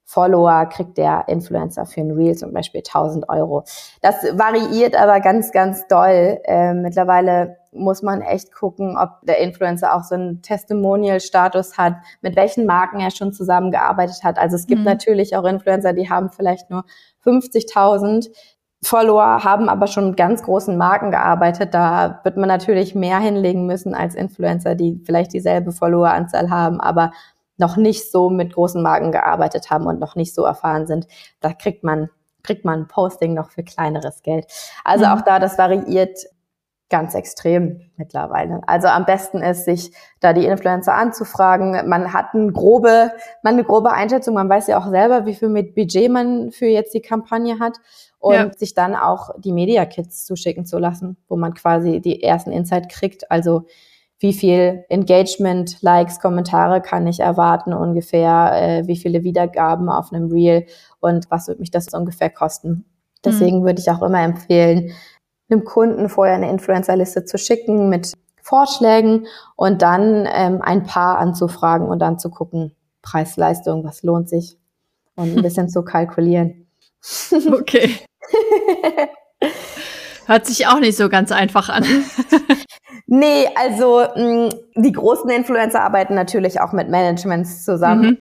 Follower kriegt der Influencer für ein Reel zum Beispiel 1000 Euro. Das variiert aber ganz, ganz doll. Äh, mittlerweile muss man echt gucken, ob der Influencer auch so einen Testimonial-Status hat, mit welchen Marken er schon zusammengearbeitet hat. Also es gibt mhm. natürlich auch Influencer, die haben vielleicht nur 50.000 Follower, haben aber schon mit ganz großen Marken gearbeitet. Da wird man natürlich mehr hinlegen müssen als Influencer, die vielleicht dieselbe Followeranzahl haben, aber noch nicht so mit großen Marken gearbeitet haben und noch nicht so erfahren sind. Da kriegt man kriegt man ein Posting noch für kleineres Geld. Also mhm. auch da, das variiert ganz extrem mittlerweile. Also am besten ist, sich da die Influencer anzufragen. Man hat eine grobe, man eine grobe Einschätzung. Man weiß ja auch selber, wie viel mit Budget man für jetzt die Kampagne hat und ja. sich dann auch die Media Kits zuschicken zu lassen, wo man quasi die ersten Insight kriegt. Also wie viel Engagement, Likes, Kommentare kann ich erwarten ungefähr, äh, wie viele Wiedergaben auf einem Reel und was wird mich das ungefähr kosten. Deswegen mhm. würde ich auch immer empfehlen, einem Kunden vorher eine Influencer-Liste zu schicken mit Vorschlägen und dann ähm, ein paar anzufragen und dann zu gucken, Preis-Leistung, was lohnt sich und ein *laughs* bisschen zu kalkulieren. Okay. *laughs* Hört sich auch nicht so ganz einfach an. *laughs* nee, also mh, die großen Influencer arbeiten natürlich auch mit Managements zusammen. Mhm.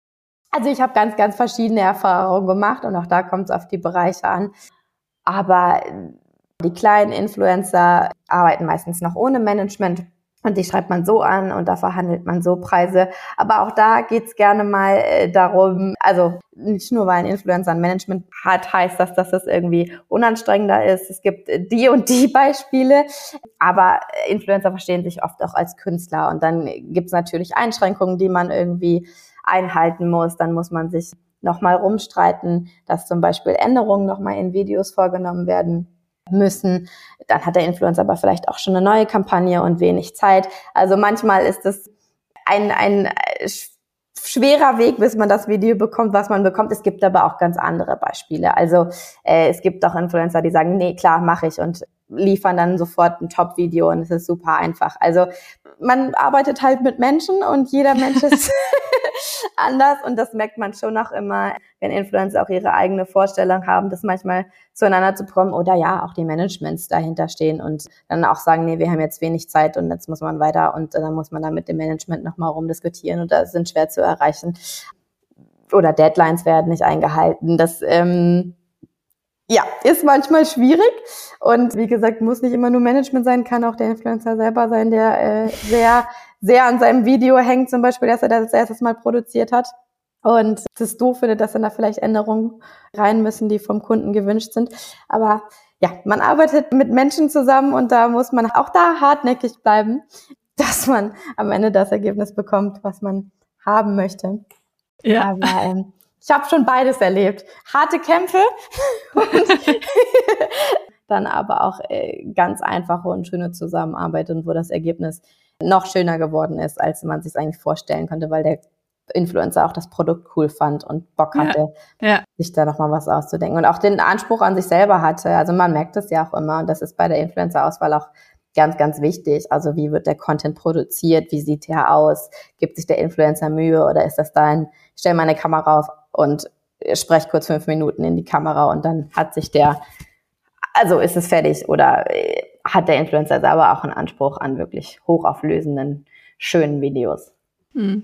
Also ich habe ganz, ganz verschiedene Erfahrungen gemacht und auch da kommt es auf die Bereiche an. Aber die kleinen Influencer arbeiten meistens noch ohne Management. Und die schreibt man so an und da verhandelt man so Preise. Aber auch da geht's gerne mal äh, darum, also nicht nur weil ein Influencer ein Management hat, heißt das, dass das irgendwie unanstrengender ist. Es gibt die und die *laughs* Beispiele, aber Influencer verstehen sich oft auch als Künstler. Und dann gibt's natürlich Einschränkungen, die man irgendwie einhalten muss. Dann muss man sich nochmal rumstreiten, dass zum Beispiel Änderungen nochmal in Videos vorgenommen werden müssen. Dann hat der Influencer aber vielleicht auch schon eine neue Kampagne und wenig Zeit. Also manchmal ist es ein, ein schwerer Weg, bis man das Video bekommt, was man bekommt. Es gibt aber auch ganz andere Beispiele. Also äh, es gibt auch Influencer, die sagen, nee, klar, mache ich und liefern dann sofort ein Top-Video und es ist super einfach. Also man arbeitet halt mit Menschen und jeder Mensch *laughs* ist *laughs* anders und das merkt man schon auch immer, wenn Influencer auch ihre eigene Vorstellung haben, das manchmal zueinander zu kommen oder ja, auch die Managements dahinter stehen und dann auch sagen, nee, wir haben jetzt wenig Zeit und jetzt muss man weiter und dann muss man da mit dem Management nochmal rumdiskutieren und das sind schwer zu erreichen oder Deadlines werden nicht eingehalten. Das ähm, ja, ist manchmal schwierig. Und wie gesagt, muss nicht immer nur Management sein, kann auch der Influencer selber sein, der äh, sehr, sehr an seinem Video hängt, zum Beispiel, dass er das erstes Mal produziert hat. Und das doof findet, dass dann da vielleicht Änderungen rein müssen, die vom Kunden gewünscht sind. Aber ja, man arbeitet mit Menschen zusammen und da muss man auch da hartnäckig bleiben, *laughs* dass man am Ende das Ergebnis bekommt, was man haben möchte. Ja. Aber ähm, ich habe schon beides erlebt. Harte Kämpfe *laughs* und *laughs* dann aber auch äh, ganz einfache und schöne Zusammenarbeit und wo das Ergebnis noch schöner geworden ist, als man sich eigentlich vorstellen konnte, weil der Influencer auch das Produkt cool fand und Bock hatte, ja, ja. sich da nochmal was auszudenken und auch den Anspruch an sich selber hatte. Also man merkt das ja auch immer und das ist bei der Influencer-Auswahl auch ganz, ganz wichtig. Also wie wird der Content produziert? Wie sieht der aus? Gibt sich der Influencer Mühe oder ist das dein, stell meine Kamera auf und spreche kurz fünf Minuten in die Kamera und dann hat sich der, also ist es fertig oder äh, hat der Influencer selber auch einen Anspruch an wirklich hochauflösenden, schönen Videos. Hm.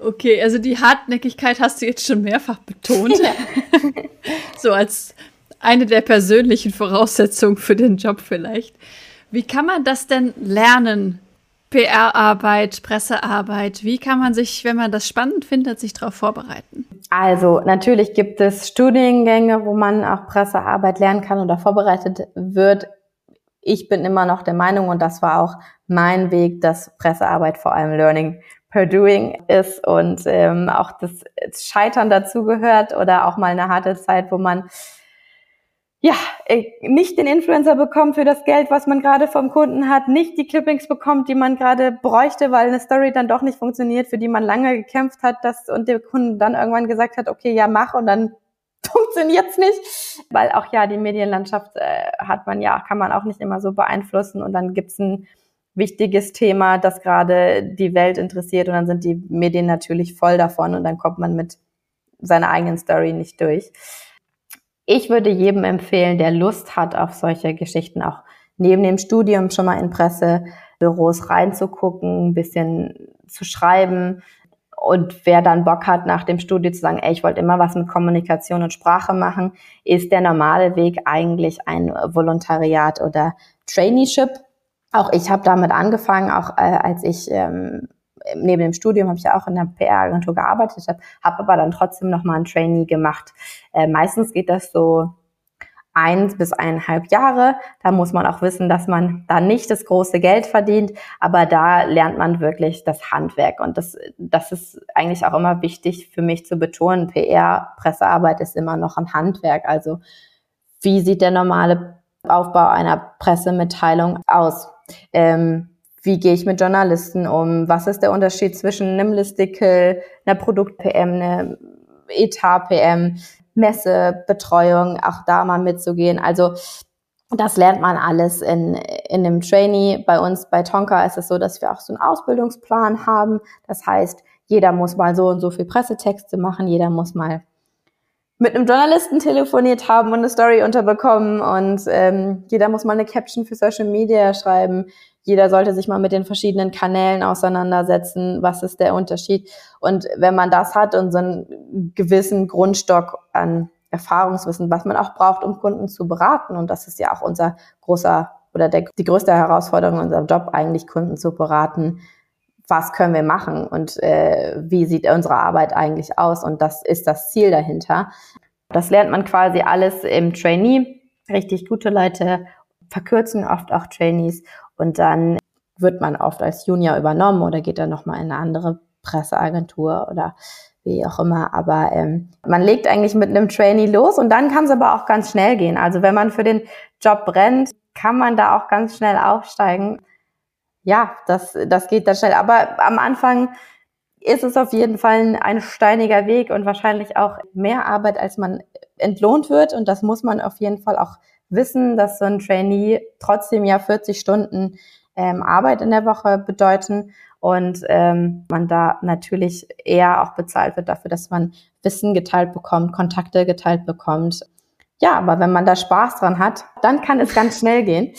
Okay, also die Hartnäckigkeit hast du jetzt schon mehrfach betont. Ja. *laughs* so als eine der persönlichen Voraussetzungen für den Job vielleicht. Wie kann man das denn lernen? PR-Arbeit, Pressearbeit. Wie kann man sich, wenn man das spannend findet, sich darauf vorbereiten? Also natürlich gibt es Studiengänge, wo man auch Pressearbeit lernen kann oder vorbereitet wird. Ich bin immer noch der Meinung, und das war auch mein Weg, dass Pressearbeit vor allem Learning per Doing ist und ähm, auch das Scheitern dazugehört oder auch mal eine harte Zeit, wo man ja, äh, nicht den Influencer bekommt für das Geld, was man gerade vom Kunden hat, nicht die Clippings bekommt, die man gerade bräuchte, weil eine Story dann doch nicht funktioniert, für die man lange gekämpft hat, dass und der Kunde dann irgendwann gesagt hat, okay, ja, mach und dann *laughs* funktioniert's nicht, weil auch ja die Medienlandschaft äh, hat man ja, kann man auch nicht immer so beeinflussen und dann gibt's ein wichtiges Thema, das gerade die Welt interessiert und dann sind die Medien natürlich voll davon und dann kommt man mit seiner eigenen Story nicht durch ich würde jedem empfehlen, der Lust hat auf solche Geschichten, auch neben dem Studium schon mal in Pressebüros reinzugucken, ein bisschen zu schreiben. Und wer dann Bock hat, nach dem Studium zu sagen, ey, ich wollte immer was mit Kommunikation und Sprache machen, ist der normale Weg eigentlich ein Volontariat oder Traineeship. Auch ich habe damit angefangen, auch äh, als ich ähm, neben dem Studium habe ich ja auch in der PR-Agentur gearbeitet, habe hab aber dann trotzdem noch mal ein Trainee gemacht. Äh, meistens geht das so eins bis eineinhalb Jahre. Da muss man auch wissen, dass man da nicht das große Geld verdient, aber da lernt man wirklich das Handwerk. Und das, das ist eigentlich auch immer wichtig für mich zu betonen. PR, Pressearbeit ist immer noch ein Handwerk. Also wie sieht der normale Aufbau einer Pressemitteilung aus? Ähm, wie gehe ich mit Journalisten um? Was ist der Unterschied zwischen einem Listicle, einer Produkt-PM, einer Etat-PM, Messebetreuung, auch da mal mitzugehen. Also das lernt man alles in, in einem Trainee. Bei uns bei Tonka ist es so, dass wir auch so einen Ausbildungsplan haben. Das heißt, jeder muss mal so und so viel Pressetexte machen, jeder muss mal mit einem Journalisten telefoniert haben und eine Story unterbekommen und ähm, jeder muss mal eine Caption für Social Media schreiben jeder sollte sich mal mit den verschiedenen Kanälen auseinandersetzen, was ist der Unterschied. Und wenn man das hat und so einen gewissen Grundstock an Erfahrungswissen, was man auch braucht, um Kunden zu beraten, und das ist ja auch unser großer oder der, die größte Herausforderung in unserem Job, eigentlich Kunden zu beraten, was können wir machen und äh, wie sieht unsere Arbeit eigentlich aus und das ist das Ziel dahinter. Das lernt man quasi alles im Trainee. Richtig gute Leute verkürzen oft auch Trainees und dann wird man oft als Junior übernommen oder geht dann nochmal in eine andere Presseagentur oder wie auch immer. Aber ähm, man legt eigentlich mit einem Trainee los und dann kann es aber auch ganz schnell gehen. Also wenn man für den Job brennt, kann man da auch ganz schnell aufsteigen. Ja, das, das geht dann schnell. Aber am Anfang ist es auf jeden Fall ein, ein steiniger Weg und wahrscheinlich auch mehr Arbeit, als man entlohnt wird. Und das muss man auf jeden Fall auch wissen, dass so ein Trainee trotzdem ja 40 Stunden ähm, Arbeit in der Woche bedeuten und ähm, man da natürlich eher auch bezahlt wird dafür, dass man Wissen geteilt bekommt, Kontakte geteilt bekommt. Ja, aber wenn man da Spaß dran hat, dann kann es ganz schnell gehen.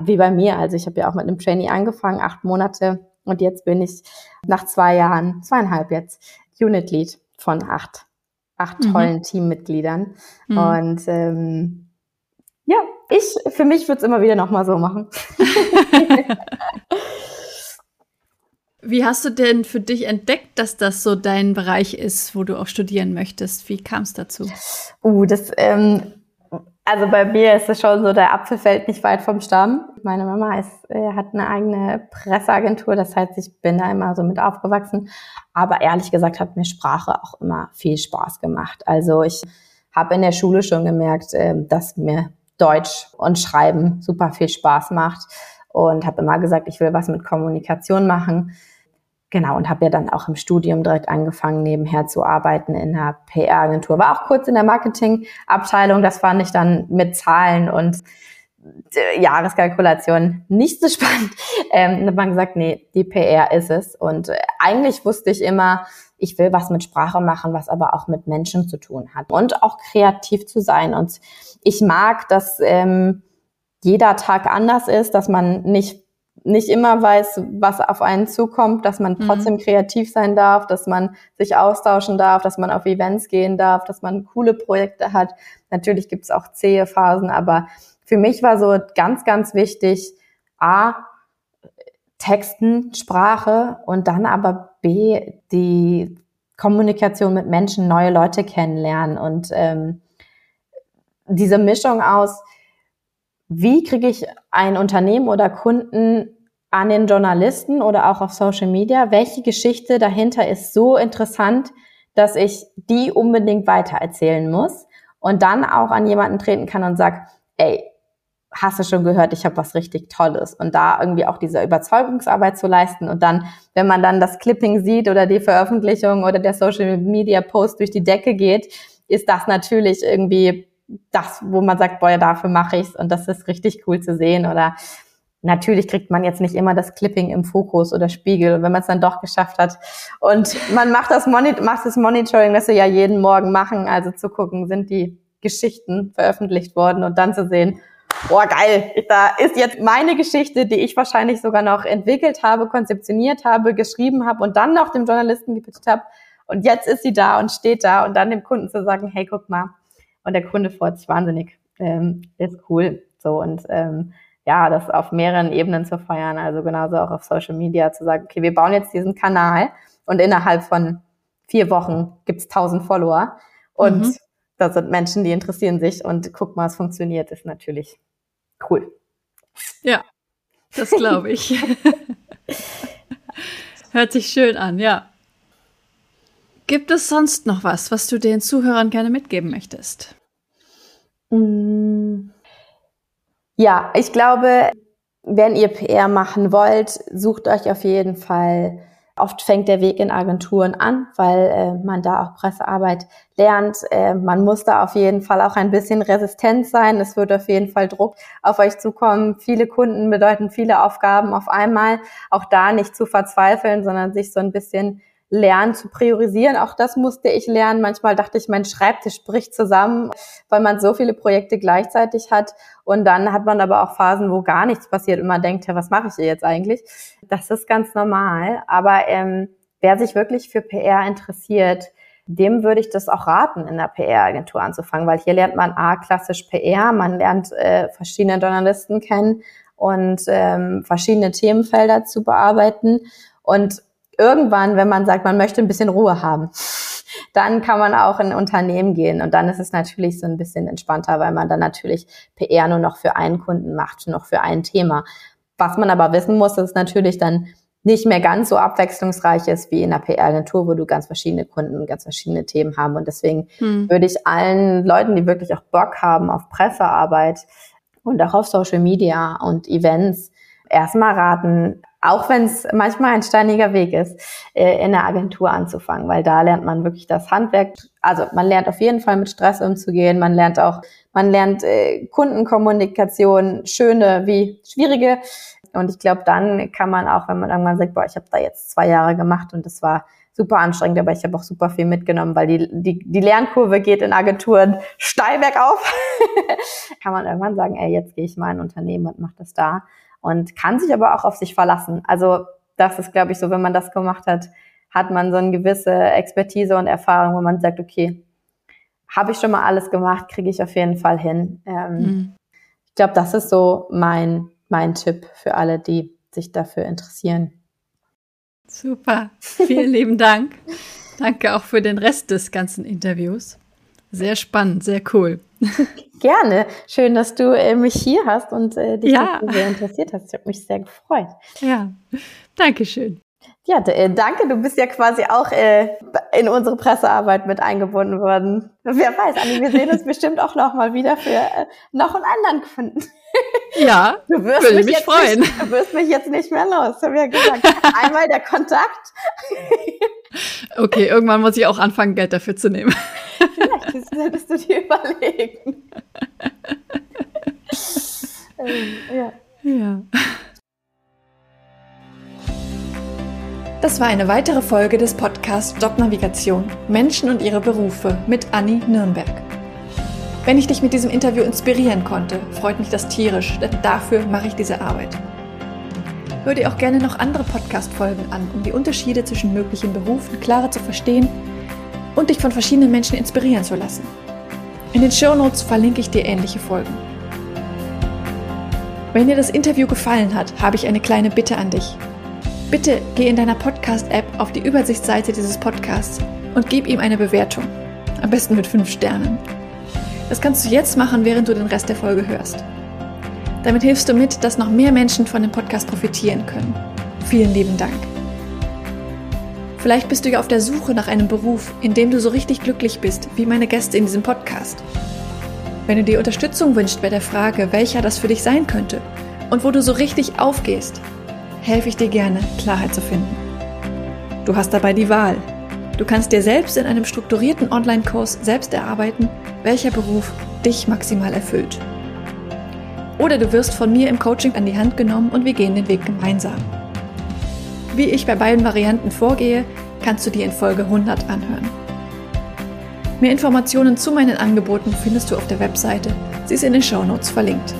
Wie bei mir. Also ich habe ja auch mit einem Trainee angefangen, acht Monate und jetzt bin ich nach zwei Jahren, zweieinhalb jetzt, Unit Lead von acht, acht mhm. tollen Teammitgliedern. Mhm. Und ähm, ja, ich, für mich würde es immer wieder nochmal so machen. *laughs* Wie hast du denn für dich entdeckt, dass das so dein Bereich ist, wo du auch studieren möchtest? Wie kam es dazu? Uh, das ähm, also bei mir ist es schon so, der Apfel fällt nicht weit vom Stamm. Meine Mama ist, äh, hat eine eigene Presseagentur, das heißt, ich bin da immer so mit aufgewachsen. Aber ehrlich gesagt hat mir Sprache auch immer viel Spaß gemacht. Also ich habe in der Schule schon gemerkt, äh, dass mir Deutsch und Schreiben super viel Spaß macht und habe immer gesagt, ich will was mit Kommunikation machen. Genau, und habe ja dann auch im Studium direkt angefangen, nebenher zu arbeiten in einer PR-Agentur. War auch kurz in der Marketingabteilung, das fand ich dann mit Zahlen und Jahreskalkulation nicht so *laughs* spannend. Ähm, hat man gesagt, nee, die PR ist es. Und äh, eigentlich wusste ich immer, ich will was mit Sprache machen, was aber auch mit Menschen zu tun hat und auch kreativ zu sein. Und ich mag, dass ähm, jeder Tag anders ist, dass man nicht nicht immer weiß, was auf einen zukommt, dass man mhm. trotzdem mhm. kreativ sein darf, dass man sich austauschen darf, dass man auf Events gehen darf, dass man coole Projekte hat. Natürlich gibt es auch zähe Phasen, aber für mich war so ganz, ganz wichtig, A, Texten, Sprache und dann aber B, die Kommunikation mit Menschen, neue Leute kennenlernen und ähm, diese Mischung aus, wie kriege ich ein Unternehmen oder Kunden an den Journalisten oder auch auf Social Media? Welche Geschichte dahinter ist so interessant, dass ich die unbedingt weitererzählen muss und dann auch an jemanden treten kann und sag, ey, hast du schon gehört, ich habe was richtig Tolles und da irgendwie auch diese Überzeugungsarbeit zu leisten und dann, wenn man dann das Clipping sieht oder die Veröffentlichung oder der Social Media Post durch die Decke geht, ist das natürlich irgendwie das, wo man sagt, boah, ja, dafür mache ich's und das ist richtig cool zu sehen. Oder natürlich kriegt man jetzt nicht immer das Clipping im Fokus oder Spiegel. Und wenn man es dann doch geschafft hat und man macht das, Monit macht das Monitoring, das wir ja jeden Morgen machen, also zu gucken, sind die Geschichten veröffentlicht worden und dann zu sehen, boah, geil, da ist jetzt meine Geschichte, die ich wahrscheinlich sogar noch entwickelt habe, konzeptioniert habe, geschrieben habe und dann noch dem Journalisten gepitcht habe. Und jetzt ist sie da und steht da und dann dem Kunden zu sagen, hey, guck mal, und der Kunde freut sich wahnsinnig. Ähm, ist cool. So und ähm, ja, das auf mehreren Ebenen zu feiern, also genauso auch auf Social Media zu sagen, okay, wir bauen jetzt diesen Kanal und innerhalb von vier Wochen gibt's tausend Follower und mhm. Das sind Menschen, die interessieren sich und guck mal, es funktioniert, ist natürlich cool. Ja, das glaube ich. *laughs* Hört sich schön an, ja. Gibt es sonst noch was, was du den Zuhörern gerne mitgeben möchtest? Mm. Ja, ich glaube, wenn ihr PR machen wollt, sucht euch auf jeden Fall. Oft fängt der Weg in Agenturen an, weil äh, man da auch Pressearbeit lernt. Äh, man muss da auf jeden Fall auch ein bisschen resistent sein. Es wird auf jeden Fall Druck auf euch zukommen. Viele Kunden bedeuten viele Aufgaben auf einmal. Auch da nicht zu verzweifeln, sondern sich so ein bisschen lernen zu priorisieren. Auch das musste ich lernen. Manchmal dachte ich, mein Schreibtisch bricht zusammen, weil man so viele Projekte gleichzeitig hat. Und dann hat man aber auch Phasen, wo gar nichts passiert und man denkt, ja, was mache ich hier jetzt eigentlich? Das ist ganz normal. Aber ähm, wer sich wirklich für PR interessiert, dem würde ich das auch raten, in der PR-Agentur anzufangen, weil hier lernt man A, klassisch PR, man lernt äh, verschiedene Journalisten kennen und ähm, verschiedene Themenfelder zu bearbeiten. Und irgendwann, wenn man sagt, man möchte ein bisschen Ruhe haben, dann kann man auch in ein Unternehmen gehen und dann ist es natürlich so ein bisschen entspannter, weil man dann natürlich PR nur noch für einen Kunden macht, noch für ein Thema. Was man aber wissen muss, ist natürlich dann nicht mehr ganz so abwechslungsreich ist wie in einer PR-Agentur, wo du ganz verschiedene Kunden und ganz verschiedene Themen haben. Und deswegen hm. würde ich allen Leuten, die wirklich auch Bock haben auf Pressearbeit und auch auf Social Media und Events, erstmal raten, auch wenn es manchmal ein steiniger Weg ist, äh, in der Agentur anzufangen, weil da lernt man wirklich das Handwerk. Also man lernt auf jeden Fall mit Stress umzugehen, man lernt auch, man lernt äh, Kundenkommunikation, schöne wie schwierige. Und ich glaube, dann kann man auch, wenn man irgendwann sagt, boah, ich habe da jetzt zwei Jahre gemacht und das war super anstrengend, aber ich habe auch super viel mitgenommen, weil die, die, die Lernkurve geht in Agenturen steil bergauf. *laughs* kann man irgendwann sagen, ey, jetzt gehe ich mal in ein Unternehmen und mache das da und kann sich aber auch auf sich verlassen. Also das ist, glaube ich, so, wenn man das gemacht hat, hat man so eine gewisse Expertise und Erfahrung, wo man sagt, okay, habe ich schon mal alles gemacht, kriege ich auf jeden Fall hin. Ähm, mhm. Ich glaube, das ist so mein, mein Tipp für alle, die sich dafür interessieren. Super, vielen lieben Dank. Danke auch für den Rest des ganzen Interviews. Sehr spannend, sehr cool. *laughs* Gerne. Schön, dass du äh, mich hier hast und äh, dich ja. sehr interessiert hast. Ich habe mich sehr gefreut. Ja, danke schön. Ja, äh, danke. Du bist ja quasi auch äh, in unsere Pressearbeit mit eingebunden worden. Wer weiß, Anni, wir sehen uns bestimmt auch noch mal wieder für äh, noch einen anderen Kunden. Ja, *laughs* du wirst würde mich, mich freuen. Nicht, du wirst mich jetzt nicht mehr los, haben wir gesagt. Einmal der Kontakt. *laughs* Okay, irgendwann muss ich auch anfangen, Geld dafür zu nehmen. Vielleicht solltest du dir überlegen. ähm, ja. ja. Das war eine weitere Folge des Podcasts Jobnavigation Menschen und ihre Berufe mit Anni Nürnberg. Wenn ich dich mit diesem Interview inspirieren konnte, freut mich das tierisch, denn dafür mache ich diese Arbeit. Hör dir auch gerne noch andere Podcast-Folgen an, um die Unterschiede zwischen möglichen Berufen klarer zu verstehen und dich von verschiedenen Menschen inspirieren zu lassen. In den Show Notes verlinke ich dir ähnliche Folgen. Wenn dir das Interview gefallen hat, habe ich eine kleine Bitte an dich. Bitte geh in deiner Podcast-App auf die Übersichtsseite dieses Podcasts und gib ihm eine Bewertung. Am besten mit 5 Sternen. Das kannst du jetzt machen, während du den Rest der Folge hörst. Damit hilfst du mit, dass noch mehr Menschen von dem Podcast profitieren können. Vielen lieben Dank. Vielleicht bist du ja auf der Suche nach einem Beruf, in dem du so richtig glücklich bist, wie meine Gäste in diesem Podcast. Wenn du dir Unterstützung wünschst bei der Frage, welcher das für dich sein könnte und wo du so richtig aufgehst, helfe ich dir gerne, Klarheit zu finden. Du hast dabei die Wahl. Du kannst dir selbst in einem strukturierten Online-Kurs selbst erarbeiten, welcher Beruf dich maximal erfüllt. Oder du wirst von mir im Coaching an die Hand genommen und wir gehen den Weg gemeinsam. Wie ich bei beiden Varianten vorgehe, kannst du dir in Folge 100 anhören. Mehr Informationen zu meinen Angeboten findest du auf der Webseite. Sie ist in den Show Notes verlinkt.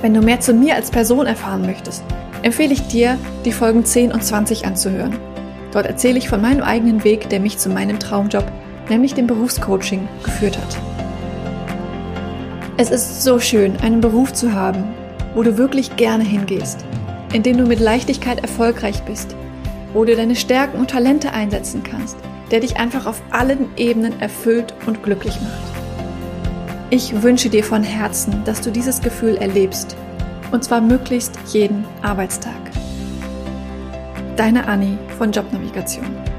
Wenn du mehr zu mir als Person erfahren möchtest, empfehle ich dir, die Folgen 10 und 20 anzuhören. Dort erzähle ich von meinem eigenen Weg, der mich zu meinem Traumjob nämlich dem Berufscoaching, geführt hat. Es ist so schön, einen Beruf zu haben, wo du wirklich gerne hingehst, in dem du mit Leichtigkeit erfolgreich bist, wo du deine Stärken und Talente einsetzen kannst, der dich einfach auf allen Ebenen erfüllt und glücklich macht. Ich wünsche dir von Herzen, dass du dieses Gefühl erlebst, und zwar möglichst jeden Arbeitstag. Deine Anni von Jobnavigation.